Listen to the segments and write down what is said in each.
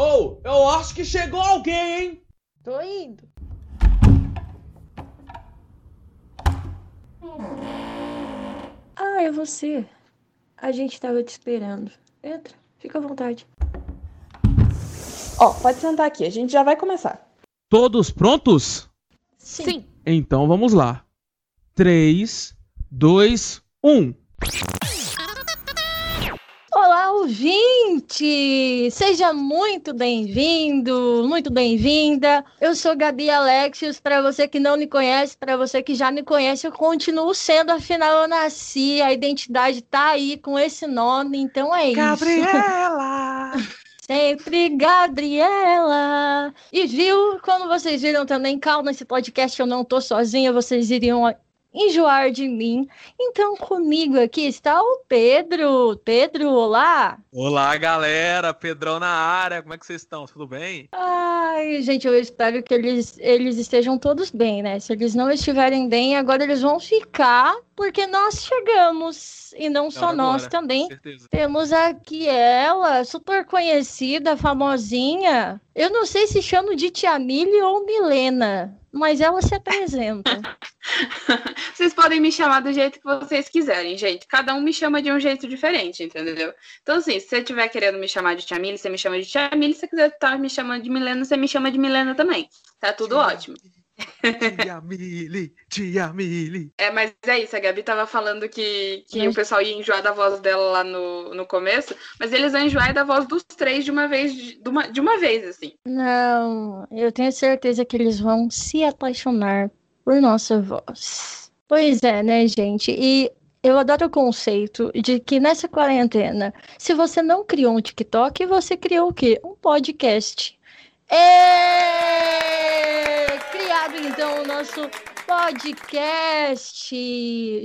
Ou, oh, eu acho que chegou alguém, hein? Tô indo. Ah, é você. A gente tava te esperando. Entra, fica à vontade. Ó, pode sentar aqui, a gente já vai começar. Todos prontos? Sim. Então vamos lá. 3, 2, 1. Ouvinte! Seja muito bem-vindo, muito bem-vinda. Eu sou Gabi Alexios. Para você que não me conhece, para você que já me conhece, eu continuo sendo, afinal eu nasci, a identidade tá aí com esse nome, então é isso. Gabriela! Sempre Gabriela. E viu, como vocês viram também, calma, esse podcast eu não tô sozinha, vocês iriam enjoar de mim. Então, comigo aqui está o Pedro. Pedro, olá! Olá, galera! Pedrão na área, como é que vocês estão? Tudo bem? Ai, gente, eu espero que eles, eles estejam todos bem, né? Se eles não estiverem bem, agora eles vão ficar, porque nós chegamos. E não só nós também. Temos aqui ela, super conhecida, famosinha. Eu não sei se chamo de Tia Mili ou Milena mas ela se apresenta. vocês podem me chamar do jeito que vocês quiserem, gente. Cada um me chama de um jeito diferente, entendeu? Então, assim, se você estiver querendo me chamar de Tia Mili, você me chama de Tia Mili. Se você quiser estar me chamando de Milena, você me chama de Milena também. Tá tudo ótimo. Tia Mili, tia Mili. É, mas é isso, a Gabi tava falando que, que o pessoal ia enjoar da voz dela lá no, no começo, mas eles vão enjoar da voz dos três de uma vez, de uma, de uma vez, assim. Não, eu tenho certeza que eles vão se apaixonar por nossa voz. Pois é, né, gente? E eu adoro o conceito de que nessa quarentena, se você não criou um TikTok, você criou o quê? Um podcast. É criado então o nosso podcast.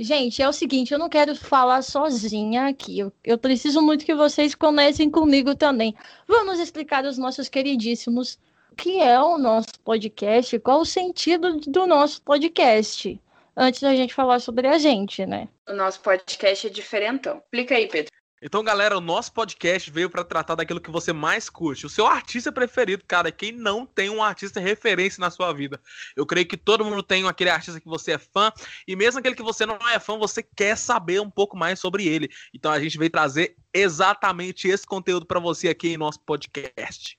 Gente, é o seguinte, eu não quero falar sozinha aqui. Eu, eu preciso muito que vocês comecem comigo também. Vamos explicar aos nossos queridíssimos o que é o nosso podcast, qual o sentido do nosso podcast. Antes da gente falar sobre a gente, né? O nosso podcast é diferentão. Explica aí, Pedro. Então, galera, o nosso podcast veio para tratar daquilo que você mais curte. O seu artista preferido, cara. Quem não tem um artista referência na sua vida? Eu creio que todo mundo tem aquele artista que você é fã. E mesmo aquele que você não é fã, você quer saber um pouco mais sobre ele. Então, a gente veio trazer exatamente esse conteúdo para você aqui em nosso podcast.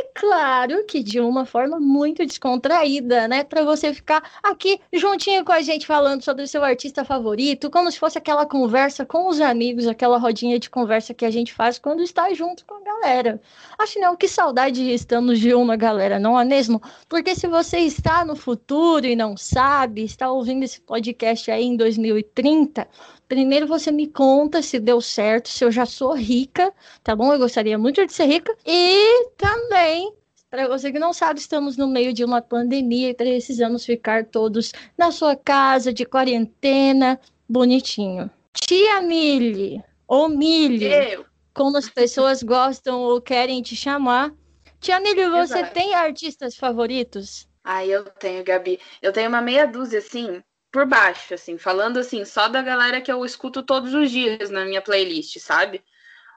E claro que de uma forma muito descontraída, né? Para você ficar aqui juntinho com a gente falando sobre o seu artista favorito, como se fosse aquela conversa com os amigos, aquela rodinha de conversa que a gente faz quando está junto com a galera. Afinal, que saudade estamos de uma galera, não é mesmo? Porque se você está no futuro e não sabe, está ouvindo esse podcast aí em 2030, Primeiro você me conta se deu certo, se eu já sou rica, tá bom? Eu gostaria muito de ser rica. E também, para você que não sabe, estamos no meio de uma pandemia e precisamos ficar todos na sua casa, de quarentena, bonitinho. Tia Mili, ou Mili, eu. como as pessoas gostam ou querem te chamar. Tia Mili, você Exato. tem artistas favoritos? Ah, eu tenho, Gabi. Eu tenho uma meia dúzia, assim, por baixo, assim, falando assim, só da galera que eu escuto todos os dias na minha playlist, sabe?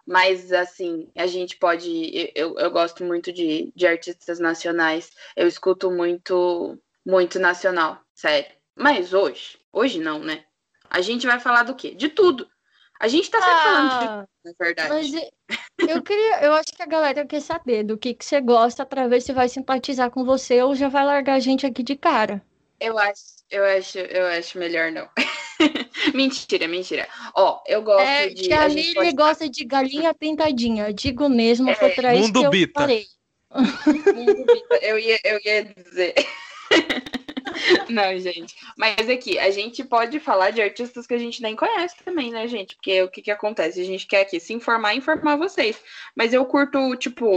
Mas, assim, a gente pode. Eu, eu gosto muito de, de artistas nacionais, eu escuto muito, muito nacional, sério. Mas hoje, hoje não, né? A gente vai falar do quê? De tudo. A gente tá sempre ah, falando de tudo, na verdade. Mas eu queria, eu acho que a galera quer saber do que, que você gosta para ver se vai simpatizar com você ou já vai largar a gente aqui de cara. Eu acho, eu acho, eu acho melhor não. mentira, mentira. Ó, eu gosto é, de. Que a, a Lili pode... gosta de galinha pintadinha. Digo mesmo, é, foi pra isso que eu bita. parei. Mundo bita. Eu ia, eu ia dizer. Não, gente. Mas aqui, a gente pode falar de artistas que a gente nem conhece também, né, gente? Porque o que que acontece? A gente quer aqui se informar e informar vocês. Mas eu curto, tipo,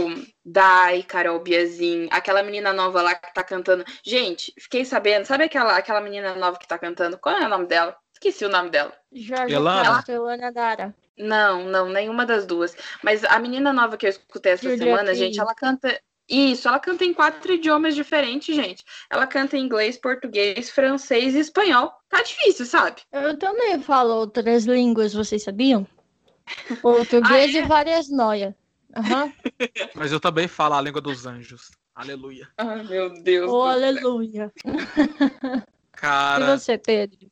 Dai, Carol Biazin, aquela menina nova lá que tá cantando. Gente, fiquei sabendo, sabe aquela, aquela menina nova que tá cantando? Qual é o nome dela? Esqueci o nome dela. Jorge Elana. Elana Dara. Não, não, nenhuma das duas. Mas a menina nova que eu escutei essa Julia semana, gente, ela canta. Isso, ela canta em quatro idiomas diferentes, gente. Ela canta em inglês, português, francês e espanhol. Tá difícil, sabe? Eu também falo outras línguas, vocês sabiam? Português ah, é? e várias noias. Aham. Mas eu também falo a língua dos anjos. Aleluia. Ai, meu Deus. Oh, do céu. aleluia. E Cara, você, Pedro?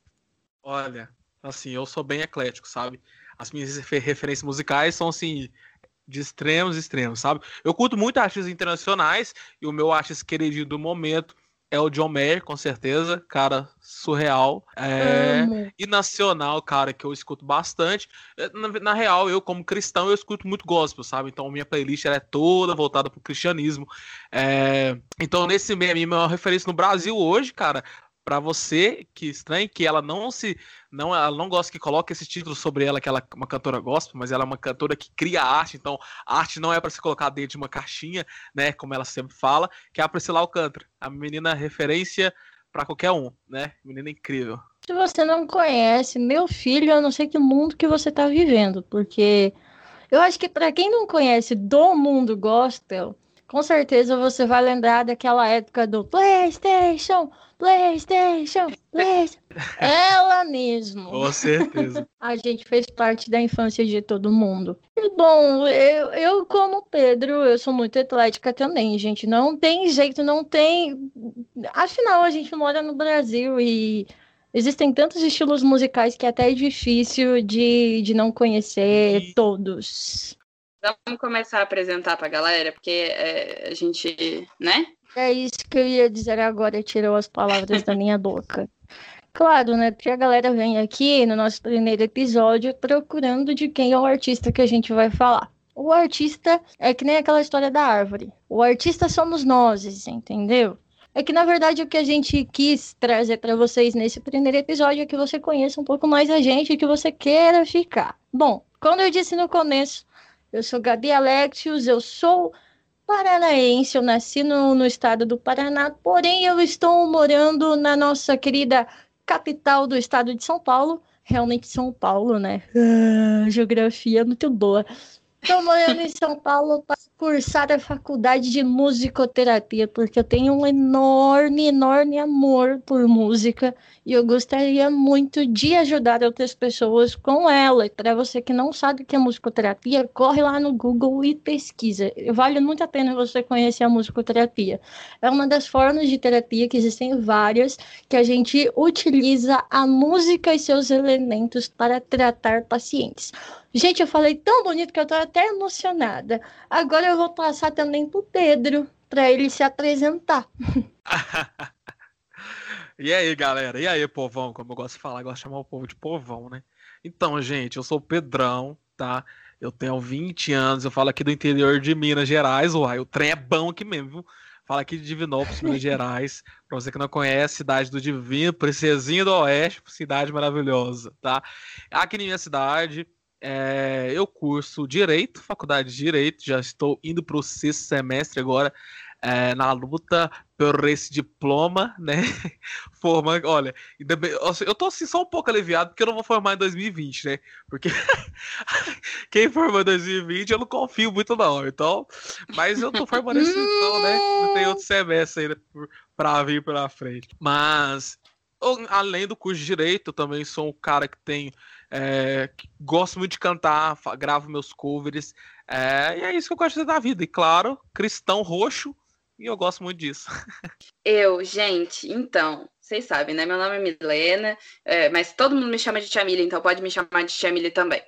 olha, assim, eu sou bem eclético, sabe? As minhas refer- referências musicais são, assim, de extremos extremos, sabe? Eu curto muito artistas internacionais e o meu artista queridinho do momento é o John Mayer, com certeza. Cara, surreal. É... E nacional, cara, que eu escuto bastante. É, Na, na real, eu, como cristão, eu escuto muito gospel, sabe? Então, minha playlist é toda voltada pro cristianismo. É, Então, nesse meio, a minha maior referência no Brasil hoje, cara, pra você que estranha que ela não se. Não Ela não gosta que coloque esse título sobre ela, que ela é uma cantora gospel, mas ela é uma cantora que cria arte. Então, arte não é pra se colocar dentro de uma caixinha, né? Como ela sempre fala, que é a Priscila Alcântara. A menina referência pra qualquer um, né? Menina incrível. Se você não conhece, meu filho, eu não sei que mundo que você tá vivendo, porque eu acho que para quem não conhece do mundo gospel, com certeza você vai lembrar daquela época do PlayStation, PlayStation, PlayStation. Ela mesmo. Com certeza. A gente fez parte da infância de todo mundo. E, bom, eu, eu, como Pedro, eu sou muito eclética também, gente. Não tem jeito, não tem. Afinal, a gente mora no Brasil e existem tantos estilos musicais que até é difícil de, de não conhecer E- todos. Vamos começar a apresentar pra galera, porque é, a gente, né? É isso que eu ia dizer agora, tirou as palavras da minha boca. Claro, né? Porque a galera vem aqui no nosso primeiro episódio procurando de quem é o artista que a gente vai falar. O artista é que nem aquela história da árvore. O artista somos nós, entendeu? É que na verdade o que a gente quis trazer para vocês nesse primeiro episódio é que você conheça um pouco mais a gente e que você queira ficar. Bom, como eu disse no começo, eu sou Gabi Alexios, eu sou paranaense, eu nasci no, no estado do Paraná, porém eu estou morando na nossa querida capital do estado de São Paulo, realmente São Paulo, né? Ah, geografia muito boa. Estou morando em São Paulo para cursar a faculdade de musicoterapia, porque eu tenho um enorme, enorme amor por música e eu gostaria muito de ajudar outras pessoas com ela. Para você que não sabe o que é musicoterapia, corre lá no Google e pesquisa. Vale muito a pena você conhecer a musicoterapia. É uma das formas de terapia que existem várias que a gente utiliza a música e seus elementos para tratar pacientes. Gente, eu falei tão bonito que eu tô até emocionada. Agora eu vou passar também pro Pedro para ele se apresentar. E aí, galera? E aí, povão? Como eu gosto de falar, eu gosto de chamar o povo de povão, né? Então, gente, eu sou o Pedrão, tá? Eu tenho 20 anos, eu falo aqui do interior de Minas Gerais, uai, o trem é bom aqui mesmo, viu? Falo aqui de Divinópolis, Minas Gerais. Pra você que não conhece, cidade do Divino, Princesinha do Oeste, cidade maravilhosa, tá? Aqui na minha cidade, é, eu curso Direito, faculdade de Direito, já estou indo para o sexto semestre agora, é, na luta por esse diploma, né? Forma, olha, bem- eu tô assim só um pouco aliviado porque eu não vou formar em 2020, né? Porque quem formou em 2020 eu não confio muito não, então, mas eu tô formando esse então, né? Não tem outro semestre ainda pra vir pela frente. Mas além do curso de direito, eu também sou um cara que tem é, gosto muito de cantar, gravo meus covers, é, e é isso que eu gosto de fazer da vida. E claro, cristão roxo, e eu gosto muito disso. Eu, gente, então, vocês sabem, né? Meu nome é Milena, é, mas todo mundo me chama de Tia Mili, então pode me chamar de Tia Mili também.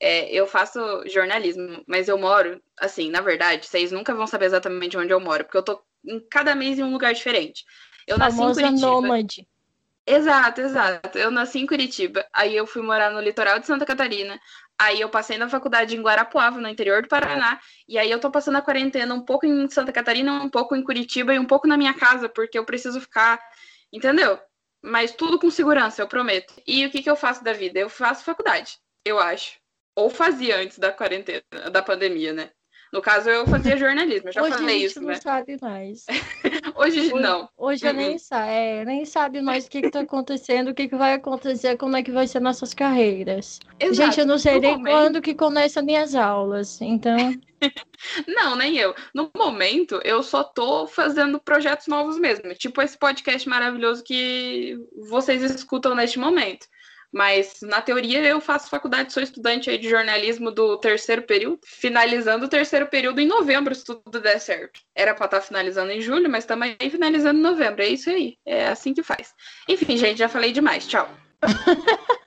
É, eu faço jornalismo, mas eu moro, assim, na verdade, vocês nunca vão saber exatamente onde eu moro, porque eu tô em cada mês em um lugar diferente. Eu nasci em Famosa Curitiba. nômade. Exato, exato. Eu nasci em Curitiba, aí eu fui morar no litoral de Santa Catarina, aí eu passei na faculdade em Guarapuava, no interior do Paraná, e aí eu tô passando a quarentena um pouco em Santa Catarina, um pouco em Curitiba e um pouco na minha casa, porque eu preciso ficar, entendeu? Mas tudo com segurança, eu prometo. E o que que eu faço da vida? Eu faço faculdade, eu acho. Ou fazia antes da quarentena, da pandemia, né? No caso, eu fazia jornalismo, eu já Hoje a falei gente isso, não né? sabe mais. Hoje Hoje- não. Hoje eu nem, sa é, nem sabe mais o que está acontecendo, o que, que vai acontecer, como é que vai ser nossas carreiras. Exato. Gente, eu não sei No nem momento- quando que começam minhas aulas. Então, Não, nem eu. No momento, eu só tô fazendo projetos novos mesmo. Tipo esse podcast maravilhoso que vocês escutam neste momento. Mas, na teoria, eu faço faculdade, sou estudante aí de jornalismo do terceiro período, finalizando o terceiro período em novembro, se tudo der certo. Era para estar tá finalizando em julho, mas também finalizando em novembro. É isso aí. É assim que faz. Enfim, gente, já falei demais. Tchau.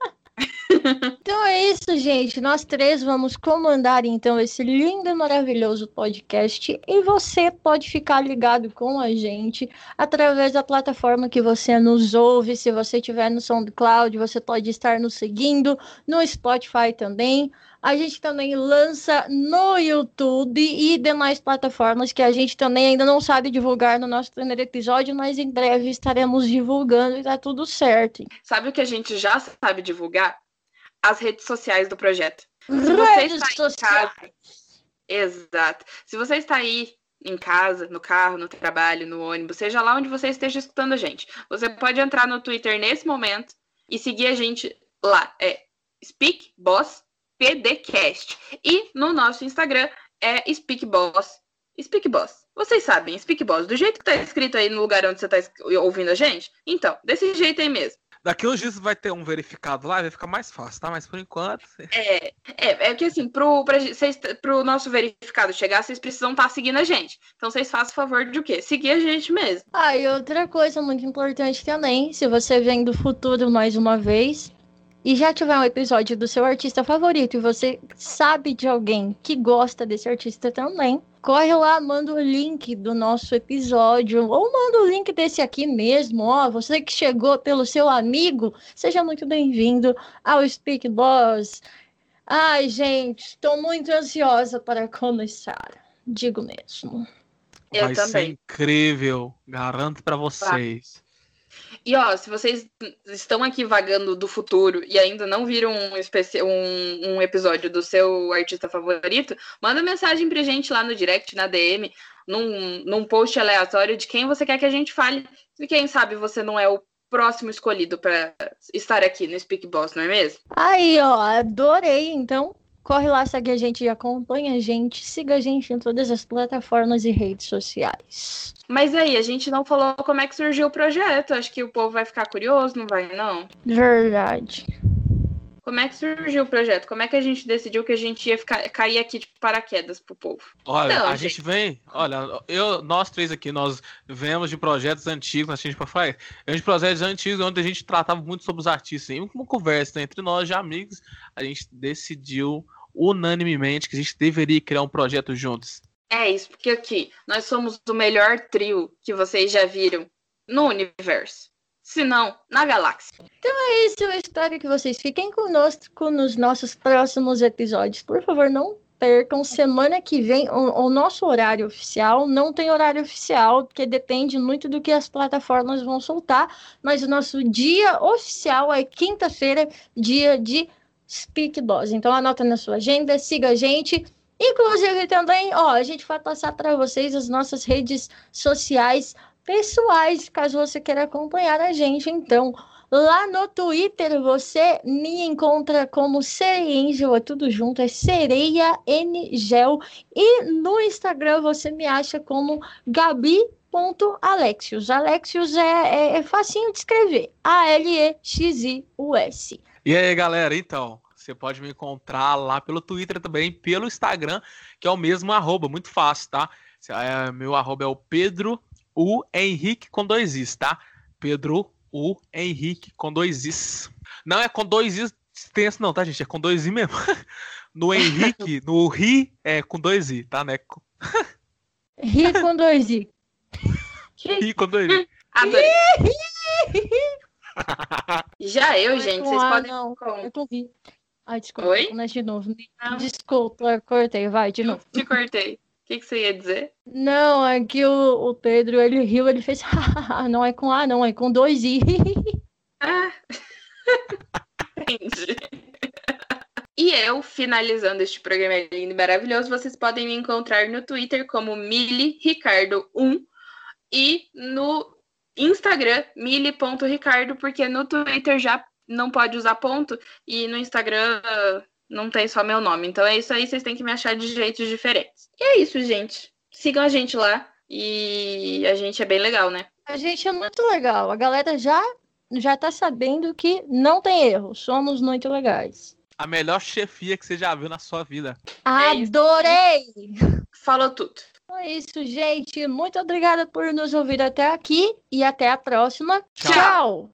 então é isso, gente. Nós três vamos comandar então esse lindo e maravilhoso podcast e você pode ficar ligado com a gente através da plataforma que você nos ouve. Se você estiver no SoundCloud, você pode estar nos seguindo no Spotify também. A gente também lança no YouTube e demais plataformas que a gente também ainda não sabe divulgar no nosso primeiro episódio, mas em breve estaremos divulgando e tá tudo certo. Sabe o que a gente já sabe divulgar? As redes sociais do projeto. Se redes sociais. Casa, exato. Se você está aí em casa, no carro, no trabalho, no ônibus, seja lá onde você esteja escutando a gente, você pode entrar no Twitter nesse momento e seguir a gente lá. É Speak Boss PDcast. E no nosso Instagram é SpeakBoss. SpeakBoss. Vocês sabem, SpeakBoss. Do jeito que tá escrito aí no lugar onde você tá ouvindo a gente? Então, desse jeito aí mesmo. Daqui uns dias vai ter um verificado lá, vai ficar mais fácil, tá? Mas por enquanto. É, é, é que assim, pro, pra, cês, pro nosso verificado chegar, vocês precisam estar tá seguindo a gente. Então vocês façam o favor de o quê? Seguir a gente mesmo. Ah, e outra coisa muito importante também, se você vem do futuro mais uma vez, e já tiver um episódio do seu artista favorito e você sabe de alguém que gosta desse artista também, corre lá, manda o link do nosso episódio ou manda o link desse aqui mesmo, ó, você que chegou pelo seu amigo, seja muito bem-vindo ao Speak Boss. Ai, gente, estou muito ansiosa para começar, digo mesmo. Eu Vai também. ser incrível, garanto para vocês. E ó, se vocês estão aqui vagando do futuro e ainda não viram um, um, um episódio do seu artista favorito, manda mensagem pra gente lá no direct, na DM, num, num post aleatório de quem você quer que a gente fale. E quem sabe você não é o próximo escolhido para estar aqui no Speak Boss, não é mesmo? Aí, ó, adorei. Então, Corre lá, segue a gente e acompanha a gente. Siga a gente em todas as plataformas e redes sociais. Mas aí, a gente não falou como é que surgiu o projeto. Acho que o povo vai ficar curioso, não vai, não? Verdade. Como é que surgiu o projeto? Como é que a gente decidiu que a gente ia ficar, cair aqui de paraquedas pro povo? Olha, Não, a gente... gente... vem, olha, eu, nós três aqui, nós vemos de projetos antigos, a gente faz, de projetos antigos onde a gente tratava muito sobre os artistas, em uma conversa né, entre nós de amigos, a gente decidiu unanimemente que a gente deveria criar um projeto juntos. É isso, porque aqui nós somos o melhor trio que vocês já viram no universo se não na galáxia. Então é isso, eu espero que vocês fiquem conosco nos nossos próximos episódios. Por favor, não percam. Semana que vem, o, o, nosso horário oficial não tem horário oficial, porque depende muito do que as plataformas vão soltar. Mas o nosso dia oficial é quinta-feira, dia de Speak Boss. Então anota na sua agenda, siga a gente. Inclusive também, ó, a gente vai passar para vocês as nossas redes sociais pessoais, caso você queira acompanhar a gente. Então, lá no Twitter você me encontra como Sereia é tudo junto, é Sereia Ngel. E no Instagram você me acha como Gabi.alexius. Alexius é, é, é facinho de escrever. A-L-E-X-I-U-S. E aí, galera, então, você pode me encontrar lá pelo Twitter também, pelo Instagram, que é o mesmo arroba, muito fácil, tá? É, meu arroba é o Pedro o Henrique com dois Is, tá? Pedro o Henrique com dois Is. Não é com dois Is extenso, não, tá, gente? É com dois I mesmo. No Henrique, no Ri, é com dois I, tá, né? Ri com dois I. Ri com dois I. Já eu, gente, vocês podem. Não, eu tô. Ai, desculpa, Oi? de novo. Desculpa, cortei, vai, de novo. Te cortei que, que você ia dizer? Não, é que o, o Pedro, ele riu, ele fez, não é com A, não, é com dois I. ah, entendi. E eu, finalizando este programa lindo e maravilhoso, vocês podem me encontrar no Twitter como MiliRicardo1 e no Instagram, mili.ricardo, porque no Twitter já não pode usar ponto e no Instagram não tem só meu nome. Então é isso aí, vocês têm que me achar de jeitos diferentes. E é isso, gente. Sigam a gente lá. E a gente é bem legal, né? A gente é muito legal. A galera já já tá sabendo que não tem erro. Somos muito legais. A melhor chefia que você já viu na sua vida. Adorei! Falou tudo. Então é isso, gente. Muito obrigada por nos ouvir até aqui e até a próxima. Tchau. Tchau.